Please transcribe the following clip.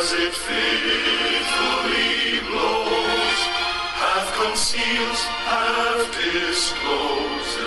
as it fitfully blows, half conceals, half discloses.